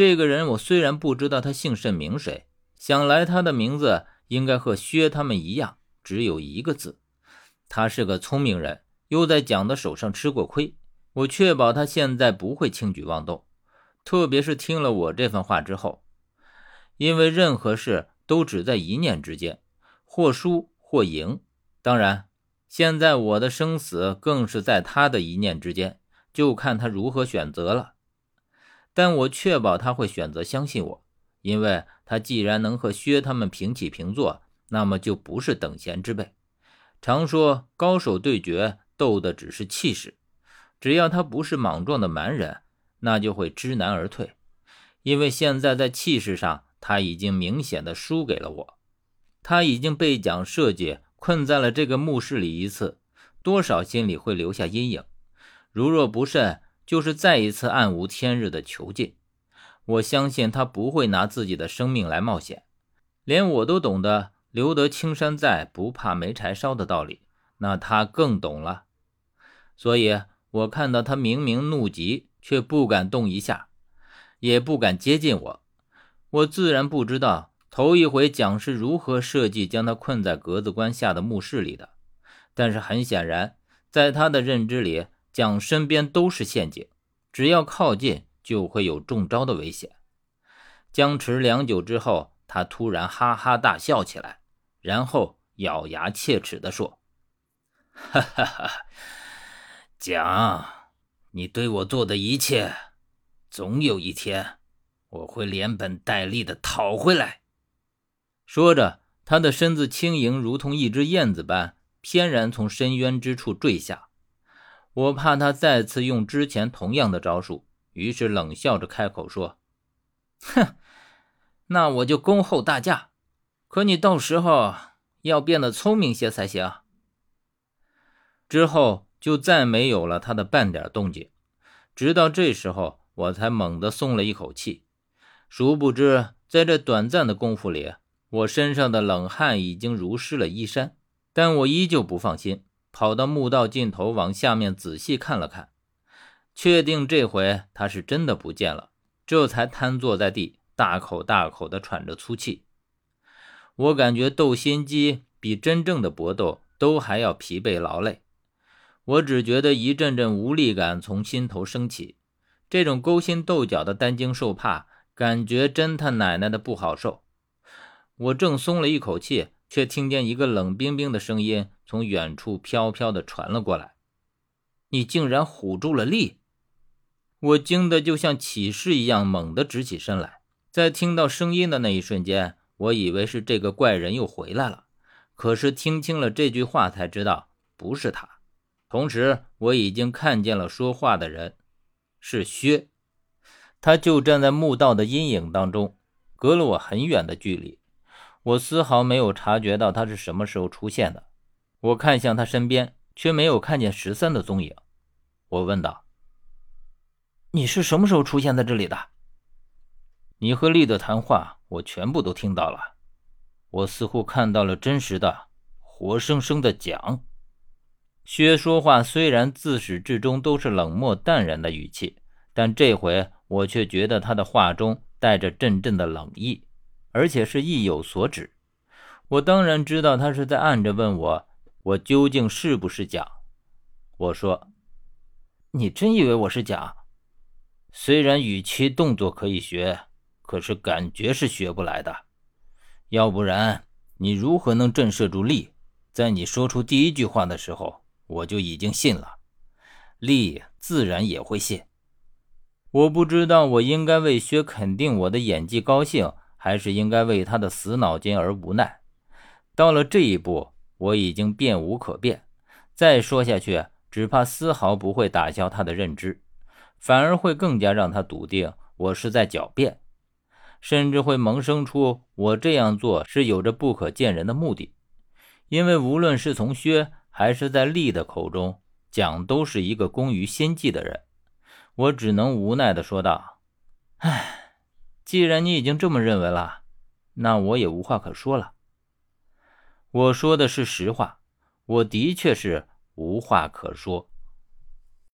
这个人我虽然不知道他姓甚名谁，想来他的名字应该和薛他们一样，只有一个字。他是个聪明人，又在蒋的手上吃过亏，我确保他现在不会轻举妄动。特别是听了我这番话之后，因为任何事都只在一念之间，或输或赢。当然，现在我的生死更是在他的一念之间，就看他如何选择了。但我确保他会选择相信我，因为他既然能和薛他们平起平坐，那么就不是等闲之辈。常说高手对决，斗的只是气势，只要他不是莽撞的蛮人，那就会知难而退。因为现在在气势上，他已经明显的输给了我。他已经被蒋设计困在了这个墓室里一次，多少心里会留下阴影。如若不慎，就是再一次暗无天日的囚禁，我相信他不会拿自己的生命来冒险。连我都懂得“留得青山在，不怕没柴烧”的道理，那他更懂了。所以，我看到他明明怒极，却不敢动一下，也不敢接近我。我自然不知道头一回蒋是如何设计将他困在格子关下的墓室里的，但是很显然，在他的认知里。蒋身边都是陷阱，只要靠近就会有中招的危险。僵持良久之后，他突然哈哈大笑起来，然后咬牙切齿地说：“哈哈哈，蒋，你对我做的一切，总有一天我会连本带利的讨回来。”说着，他的身子轻盈，如同一只燕子般，翩然从深渊之处坠下。我怕他再次用之前同样的招数，于是冷笑着开口说：“哼，那我就恭候大驾。可你到时候要变得聪明些才行。”之后就再没有了他的半点动静，直到这时候我才猛地松了一口气。殊不知，在这短暂的功夫里，我身上的冷汗已经如湿了衣衫，但我依旧不放心。跑到墓道尽头，往下面仔细看了看，确定这回他是真的不见了，这才瘫坐在地，大口大口地喘着粗气。我感觉斗心机比真正的搏斗都还要疲惫劳累，我只觉得一阵阵无力感从心头升起，这种勾心斗角的担惊受怕，感觉真他奶奶的不好受。我正松了一口气。却听见一个冷冰冰的声音从远处飘飘地传了过来：“你竟然唬住了力！”我惊得就像起势一样，猛地直起身来。在听到声音的那一瞬间，我以为是这个怪人又回来了。可是听清了这句话，才知道不是他。同时，我已经看见了说话的人是薛，他就站在墓道的阴影当中，隔了我很远的距离。我丝毫没有察觉到他是什么时候出现的。我看向他身边，却没有看见十三的踪影。我问道：“你是什么时候出现在这里的？”你和丽的谈话，我全部都听到了。我似乎看到了真实的、活生生的蒋。薛说话虽然自始至终都是冷漠淡然的语气，但这回我却觉得他的话中带着阵阵的冷意。而且是意有所指，我当然知道他是在暗着问我，我究竟是不是假？我说：“你真以为我是假？虽然语气动作可以学，可是感觉是学不来的。要不然你如何能震慑住力？在你说出第一句话的时候，我就已经信了，力自然也会信。我不知道我应该为薛肯定我的演技高兴。”还是应该为他的死脑筋而无奈。到了这一步，我已经变无可变，再说下去，只怕丝毫不会打消他的认知，反而会更加让他笃定我是在狡辩，甚至会萌生出我这样做是有着不可见人的目的。因为无论是从薛还是在利的口中，讲都是一个工于心计的人。我只能无奈地说道：“唉。”既然你已经这么认为了，那我也无话可说了。我说的是实话，我的确是无话可说。